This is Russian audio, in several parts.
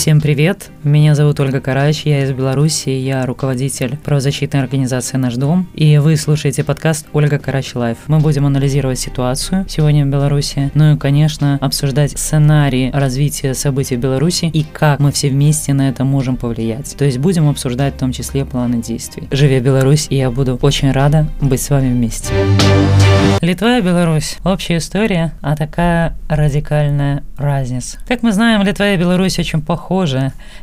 Всем привет! Меня зовут Ольга Карач, я из Беларуси, я руководитель правозащитной организации «Наш дом», и вы слушаете подкаст «Ольга Карач Live». Мы будем анализировать ситуацию сегодня в Беларуси, ну и, конечно, обсуждать сценарии развития событий в Беларуси и как мы все вместе на это можем повлиять. То есть будем обсуждать в том числе планы действий. Живи Беларусь, и я буду очень рада быть с вами вместе. Литва и Беларусь. Общая история, а такая радикальная разница. Как мы знаем, Литва и Беларусь очень похожи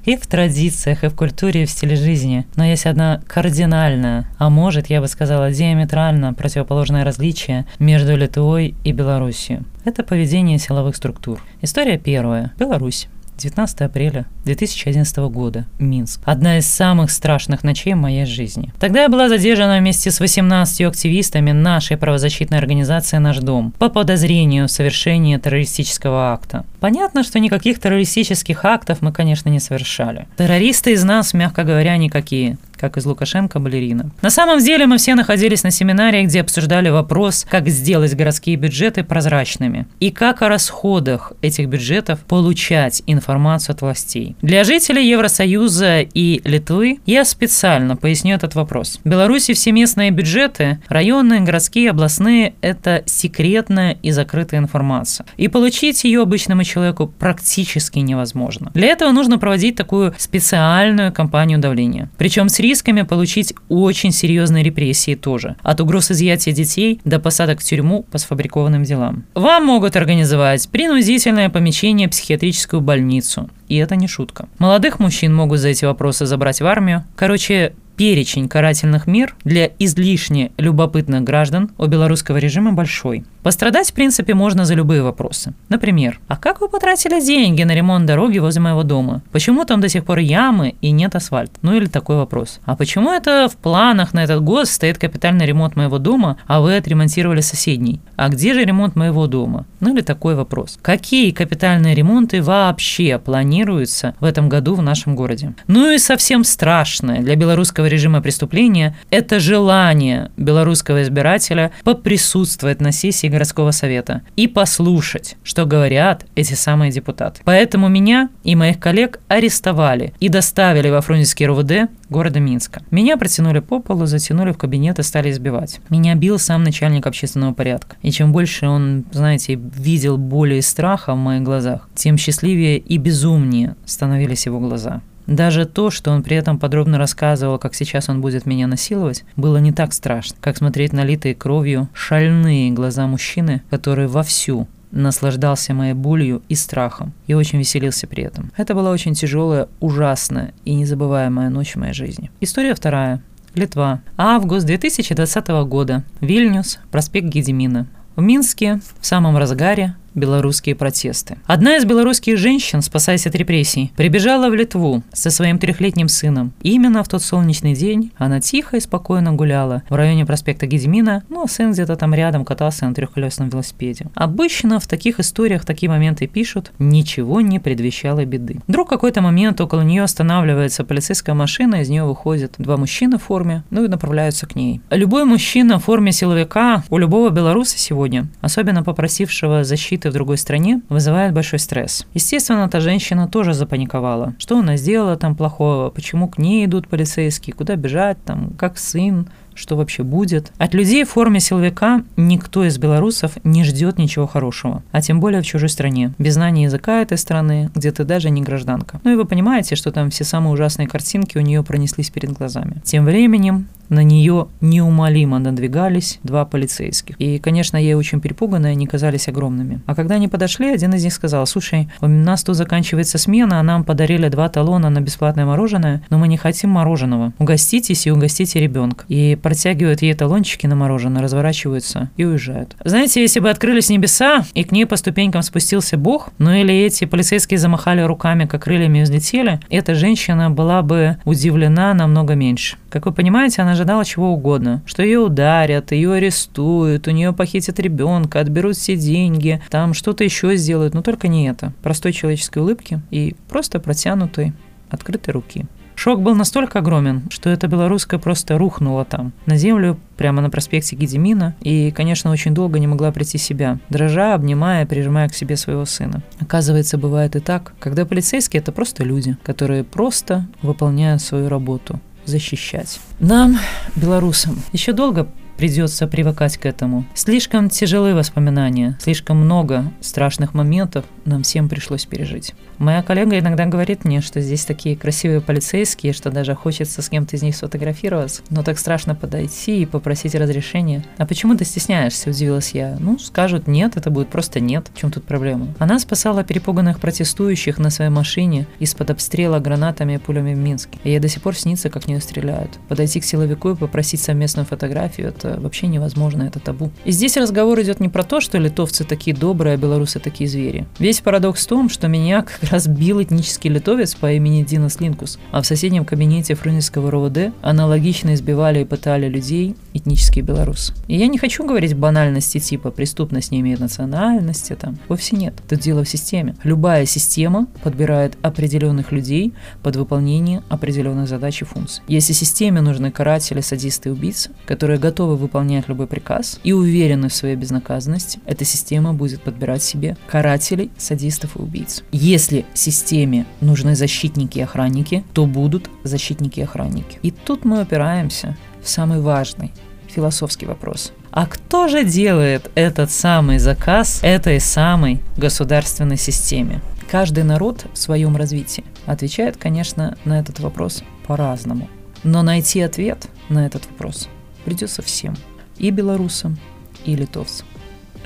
и в традициях, и в культуре, и в стиле жизни. Но есть одна кардинальная, а может, я бы сказала, диаметрально противоположное различие между Литвой и Беларусью. Это поведение силовых структур. История первая. Беларусь. 19 апреля 2011 года, Минск. Одна из самых страшных ночей в моей жизни. Тогда я была задержана вместе с 18 активистами нашей правозащитной организации «Наш дом» по подозрению в совершении террористического акта. Понятно, что никаких террористических актов мы, конечно, не совершали. Террористы из нас, мягко говоря, никакие как из Лукашенко балерина. На самом деле мы все находились на семинаре, где обсуждали вопрос, как сделать городские бюджеты прозрачными и как о расходах этих бюджетов получать информацию от властей. Для жителей Евросоюза и Литвы я специально поясню этот вопрос. В Беларуси все местные бюджеты, районные, городские, областные – это секретная и закрытая информация. И получить ее обычному человеку практически невозможно. Для этого нужно проводить такую специальную кампанию давления. Причем с рисками получить очень серьезные репрессии тоже. От угроз изъятия детей до посадок в тюрьму по сфабрикованным делам. Вам могут организовать принудительное помещение в психиатрическую больницу. И это не шутка. Молодых мужчин могут за эти вопросы забрать в армию. Короче, перечень карательных мер для излишне любопытных граждан у белорусского режима большой. Пострадать, в принципе, можно за любые вопросы. Например, а как вы потратили деньги на ремонт дороги возле моего дома? Почему там до сих пор ямы и нет асфальта? Ну или такой вопрос. А почему это в планах на этот год стоит капитальный ремонт моего дома, а вы отремонтировали соседний? А где же ремонт моего дома? Ну или такой вопрос. Какие капитальные ремонты вообще планируются в этом году в нашем городе? Ну и совсем страшное для белорусского режима преступления – это желание белорусского избирателя поприсутствовать на сессии городского совета и послушать, что говорят эти самые депутаты. Поэтому меня и моих коллег арестовали и доставили во Фрунзенский РУВД города Минска. Меня протянули по полу, затянули в кабинет и стали избивать. Меня бил сам начальник общественного порядка. И чем больше он, знаете, видел боли и страха в моих глазах, тем счастливее и безумнее становились его глаза. Даже то, что он при этом подробно рассказывал, как сейчас он будет меня насиловать, было не так страшно, как смотреть налитые кровью шальные глаза мужчины, который вовсю наслаждался моей болью и страхом, и очень веселился при этом. Это была очень тяжелая, ужасная и незабываемая ночь в моей жизни. История вторая. Литва. Август 2020 года. Вильнюс, проспект Гедемина. В Минске в самом разгаре белорусские протесты. Одна из белорусских женщин, спасаясь от репрессий, прибежала в Литву со своим трехлетним сыном. И именно в тот солнечный день она тихо и спокойно гуляла в районе проспекта Гедемина, ну а сын где-то там рядом катался на трехколесном велосипеде. Обычно в таких историях такие моменты пишут, ничего не предвещало беды. Вдруг какой-то момент около нее останавливается полицейская машина, из нее выходят два мужчины в форме, ну и направляются к ней. Любой мужчина в форме силовика у любого белоруса сегодня, особенно попросившего защиты конфликты в другой стране вызывает большой стресс. Естественно, та женщина тоже запаниковала. Что она сделала там плохого, почему к ней идут полицейские, куда бежать, там, как сын, что вообще будет. От людей в форме силовика никто из белорусов не ждет ничего хорошего, а тем более в чужой стране, без знания языка этой страны, где ты даже не гражданка. Ну и вы понимаете, что там все самые ужасные картинки у нее пронеслись перед глазами. Тем временем на нее неумолимо надвигались два полицейских. И, конечно, ей очень перепуганные, они казались огромными. А когда они подошли, один из них сказал, слушай, у нас тут заканчивается смена, а нам подарили два талона на бесплатное мороженое, но мы не хотим мороженого. Угоститесь и угостите ребенка. И протягивают ей талончики на мороженое, разворачиваются и уезжают. Знаете, если бы открылись небеса, и к ней по ступенькам спустился Бог, ну или эти полицейские замахали руками, как крыльями взлетели, эта женщина была бы удивлена намного меньше. Как вы понимаете, она ожидала чего угодно, что ее ударят, ее арестуют, у нее похитят ребенка, отберут все деньги, там что-то еще сделают, но только не это. Простой человеческой улыбки и просто протянутой открытой руки. Шок был настолько огромен, что эта белорусская просто рухнула там, на землю, прямо на проспекте Гедемина, и, конечно, очень долго не могла прийти в себя, дрожа, обнимая, прижимая к себе своего сына. Оказывается, бывает и так, когда полицейские — это просто люди, которые просто выполняют свою работу защищать. Нам, белорусам, еще долго придется привыкать к этому. Слишком тяжелые воспоминания, слишком много страшных моментов нам всем пришлось пережить. Моя коллега иногда говорит мне, что здесь такие красивые полицейские, что даже хочется с кем-то из них сфотографироваться, но так страшно подойти и попросить разрешения. А почему ты стесняешься, удивилась я. Ну, скажут нет, это будет просто нет. В чем тут проблема? Она спасала перепуганных протестующих на своей машине из-под обстрела гранатами и пулями в Минске. И ей до сих пор снится, как в нее стреляют. Подойти к силовику и попросить совместную фотографию – это это вообще невозможно, это табу. И здесь разговор идет не про то, что литовцы такие добрые, а белорусы такие звери. Весь парадокс в том, что меня как раз бил этнический литовец по имени Динас Линкус, а в соседнем кабинете Фрунзенского РОВД аналогично избивали и пытали людей этнические белорусы. И я не хочу говорить банальности типа преступность не имеет национальности, там, вовсе нет. Тут дело в системе. Любая система подбирает определенных людей под выполнение определенных задач и функций. Если системе нужны каратели, садисты убийцы, которые готовы выполнять любой приказ и уверены в своей безнаказанности, эта система будет подбирать себе карателей, садистов и убийц. Если системе нужны защитники и охранники, то будут защитники и охранники. И тут мы опираемся в самый важный философский вопрос. А кто же делает этот самый заказ этой самой государственной системе? Каждый народ в своем развитии отвечает, конечно, на этот вопрос по-разному. Но найти ответ на этот вопрос придется всем. И белорусам, и литовцам.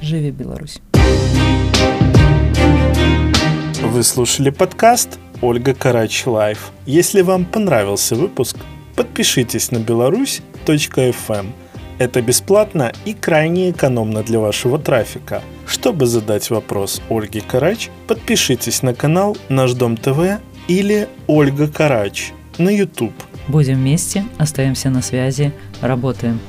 Живи Беларусь! Вы слушали подкаст Ольга Карач Live. Если вам понравился выпуск, подпишитесь на беларусь.фм. Это бесплатно и крайне экономно для вашего трафика. Чтобы задать вопрос Ольге Карач, подпишитесь на канал Наш Дом ТВ или Ольга Карач на YouTube. Будем вместе, остаемся на связи, работаем.